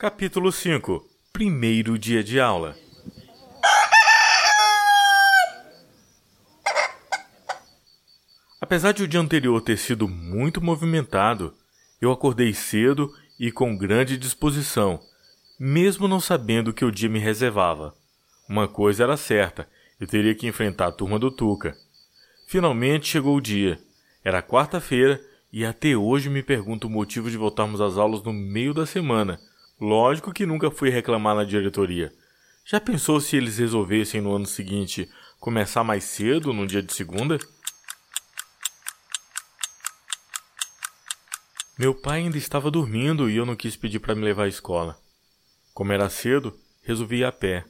Capítulo 5 Primeiro dia de aula Apesar de o dia anterior ter sido muito movimentado, eu acordei cedo e com grande disposição, mesmo não sabendo o que o dia me reservava. Uma coisa era certa, eu teria que enfrentar a turma do Tuca. Finalmente chegou o dia. Era quarta-feira e até hoje me pergunto o motivo de voltarmos às aulas no meio da semana. Lógico que nunca fui reclamar na diretoria. Já pensou se eles resolvessem no ano seguinte começar mais cedo, no dia de segunda? Meu pai ainda estava dormindo e eu não quis pedir para me levar à escola. Como era cedo, resolvi ir a pé.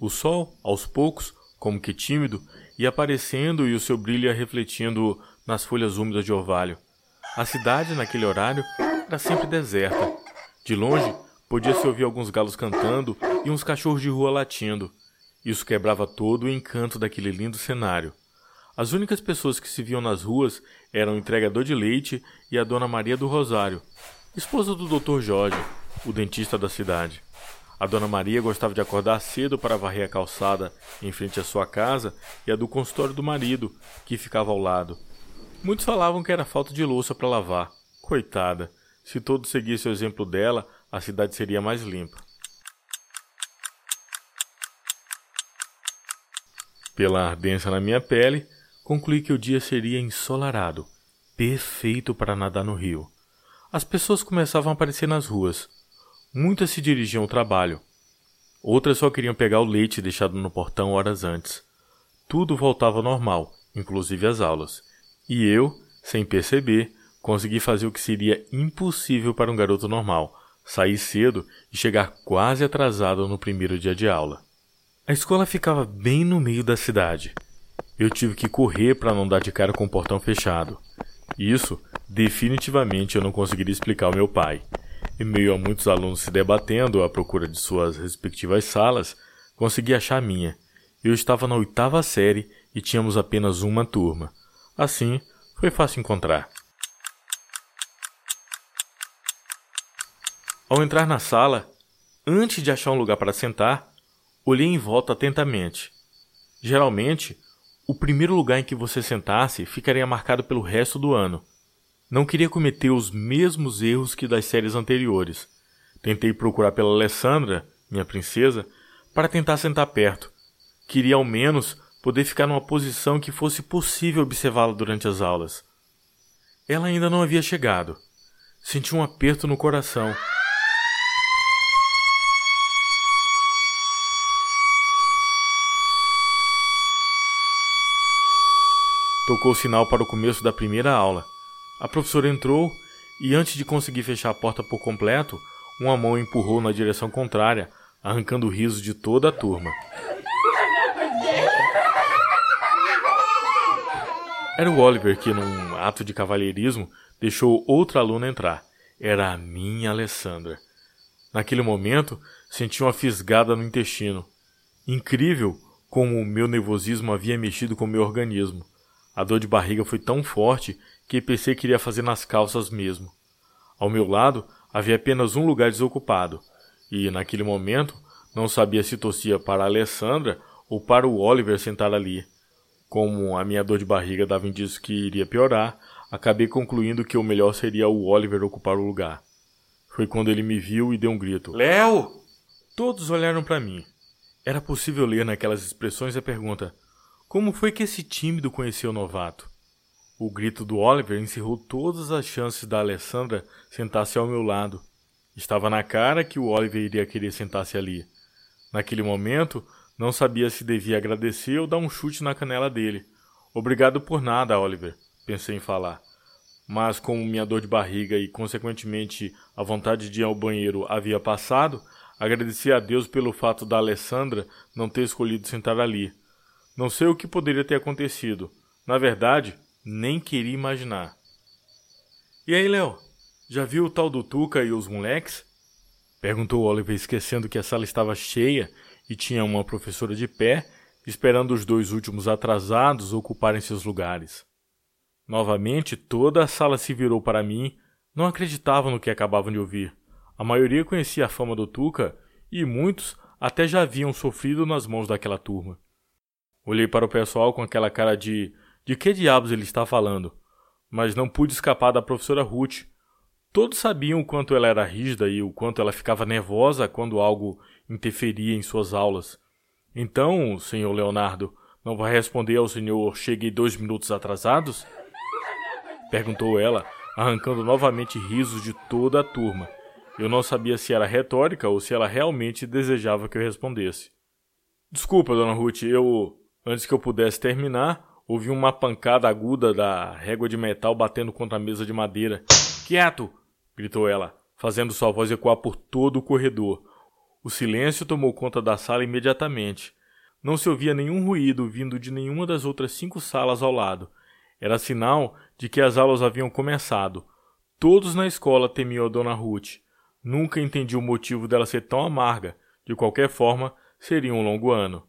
O sol, aos poucos, como que tímido, ia aparecendo e o seu brilho ia refletindo nas folhas úmidas de orvalho. A cidade, naquele horário, era sempre deserta. De longe, podia-se ouvir alguns galos cantando e uns cachorros de rua latindo. Isso quebrava todo o encanto daquele lindo cenário. As únicas pessoas que se viam nas ruas eram o entregador de leite e a dona Maria do Rosário, esposa do Dr. Jorge, o dentista da cidade. A dona Maria gostava de acordar cedo para varrer a calçada em frente à sua casa e a do consultório do marido, que ficava ao lado. Muitos falavam que era falta de louça para lavar. Coitada, se todos seguissem o exemplo dela, a cidade seria mais limpa. Pela ardência na minha pele, concluí que o dia seria ensolarado, perfeito para nadar no rio. As pessoas começavam a aparecer nas ruas. Muitas se dirigiam ao trabalho. Outras só queriam pegar o leite deixado no portão horas antes. Tudo voltava ao normal, inclusive as aulas. E eu, sem perceber, consegui fazer o que seria impossível para um garoto normal: sair cedo e chegar quase atrasado no primeiro dia de aula. A escola ficava bem no meio da cidade. Eu tive que correr para não dar de cara com o portão fechado. Isso, definitivamente, eu não conseguiria explicar ao meu pai. Em meio a muitos alunos se debatendo à procura de suas respectivas salas, consegui achar a minha. Eu estava na oitava série e tínhamos apenas uma turma. Assim, foi fácil encontrar. Ao entrar na sala, antes de achar um lugar para sentar, olhei em volta atentamente. Geralmente, o primeiro lugar em que você sentasse ficaria marcado pelo resto do ano. Não queria cometer os mesmos erros que das séries anteriores. Tentei procurar pela Alessandra, minha princesa, para tentar sentar perto. Queria ao menos poder ficar numa posição que fosse possível observá-la durante as aulas. Ela ainda não havia chegado. Senti um aperto no coração. Tocou o sinal para o começo da primeira aula. A professora entrou e, antes de conseguir fechar a porta por completo, uma mão empurrou na direção contrária, arrancando o riso de toda a turma. Era o Oliver que, num ato de cavalheirismo, deixou outra aluna entrar. Era a minha Alessandra. Naquele momento, senti uma fisgada no intestino. Incrível como o meu nervosismo havia mexido com o meu organismo. A dor de barriga foi tão forte que pensei que iria fazer nas calças mesmo. Ao meu lado havia apenas um lugar desocupado, e naquele momento não sabia se tossia para a Alessandra ou para o Oliver sentar ali. Como a minha dor de barriga dava indício que iria piorar, acabei concluindo que o melhor seria o Oliver ocupar o lugar. Foi quando ele me viu e deu um grito: Léo! Todos olharam para mim. Era possível ler naquelas expressões a pergunta: Como foi que esse tímido conheceu o novato? O grito do Oliver encerrou todas as chances da Alessandra sentar-se ao meu lado. Estava na cara que o Oliver iria querer sentar-se ali. Naquele momento, não sabia se devia agradecer ou dar um chute na canela dele. Obrigado por nada, Oliver, pensei em falar. Mas como minha dor de barriga e, consequentemente, a vontade de ir ao banheiro havia passado, agradeci a Deus pelo fato da Alessandra não ter escolhido sentar ali. Não sei o que poderia ter acontecido. Na verdade, nem queria imaginar. E aí, Léo? Já viu o tal do Tuca e os moleques? Perguntou Oliver, esquecendo que a sala estava cheia e tinha uma professora de pé, esperando os dois últimos atrasados ocuparem seus lugares. Novamente, toda a sala se virou para mim, não acreditavam no que acabavam de ouvir. A maioria conhecia a fama do Tuca e muitos até já haviam sofrido nas mãos daquela turma. Olhei para o pessoal com aquela cara de de que diabos ele está falando, mas não pude escapar da professora Ruth. Todos sabiam o quanto ela era rígida e o quanto ela ficava nervosa quando algo interferia em suas aulas. Então, senhor Leonardo, não vai responder ao senhor cheguei dois minutos atrasados? Perguntou ela, arrancando novamente risos de toda a turma. Eu não sabia se era retórica ou se ela realmente desejava que eu respondesse. Desculpa, dona Ruth, eu. Antes que eu pudesse terminar, ouvi uma pancada aguda da régua de metal batendo contra a mesa de madeira. Quieto! gritou ela, fazendo sua voz ecoar por todo o corredor. O silêncio tomou conta da sala imediatamente. Não se ouvia nenhum ruído vindo de nenhuma das outras cinco salas ao lado. Era sinal de que as aulas haviam começado. Todos na escola temiam a Dona Ruth. Nunca entendi o motivo dela ser tão amarga. De qualquer forma, seria um longo ano.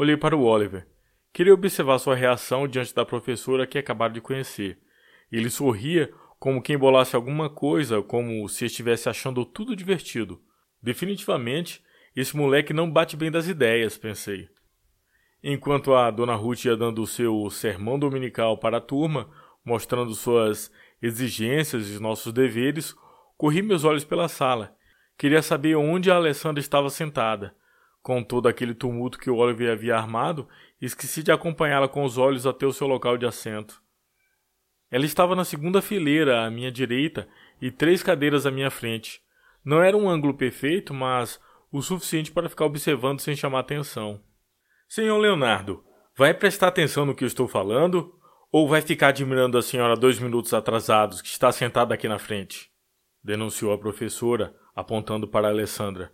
Olhei para o Oliver. Queria observar sua reação diante da professora que acabara de conhecer. Ele sorria como quem bolasse alguma coisa, como se estivesse achando tudo divertido. Definitivamente, esse moleque não bate bem das ideias, pensei. Enquanto a dona Ruth ia dando o seu sermão dominical para a turma, mostrando suas exigências e nossos deveres, corri meus olhos pela sala. Queria saber onde a Alessandra estava sentada. Com todo aquele tumulto que o Oliver havia armado, esqueci de acompanhá-la com os olhos até o seu local de assento. Ela estava na segunda fileira à minha direita e três cadeiras à minha frente. Não era um ângulo perfeito, mas o suficiente para ficar observando sem chamar atenção. Senhor Leonardo, vai prestar atenção no que eu estou falando ou vai ficar admirando a senhora dois minutos atrasados que está sentada aqui na frente? denunciou a professora, apontando para Alessandra.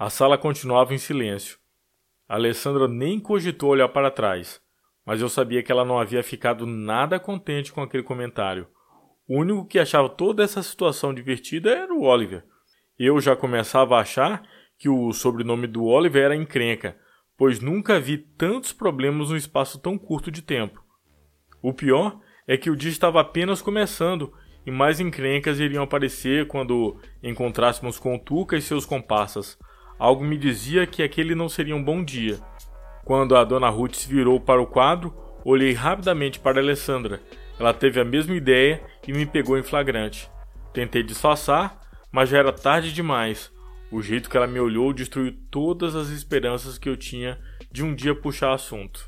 A sala continuava em silêncio. A Alessandra nem cogitou olhar para trás, mas eu sabia que ela não havia ficado nada contente com aquele comentário. O único que achava toda essa situação divertida era o Oliver. Eu já começava a achar que o sobrenome do Oliver era encrenca, pois nunca vi tantos problemas num espaço tão curto de tempo. O pior é que o dia estava apenas começando e mais encrencas iriam aparecer quando encontrássemos com Tuca e seus comparsas. Algo me dizia que aquele não seria um bom dia. Quando a dona Ruth se virou para o quadro, olhei rapidamente para Alessandra. Ela teve a mesma ideia e me pegou em flagrante. Tentei disfarçar, mas já era tarde demais. O jeito que ela me olhou destruiu todas as esperanças que eu tinha de um dia puxar assunto.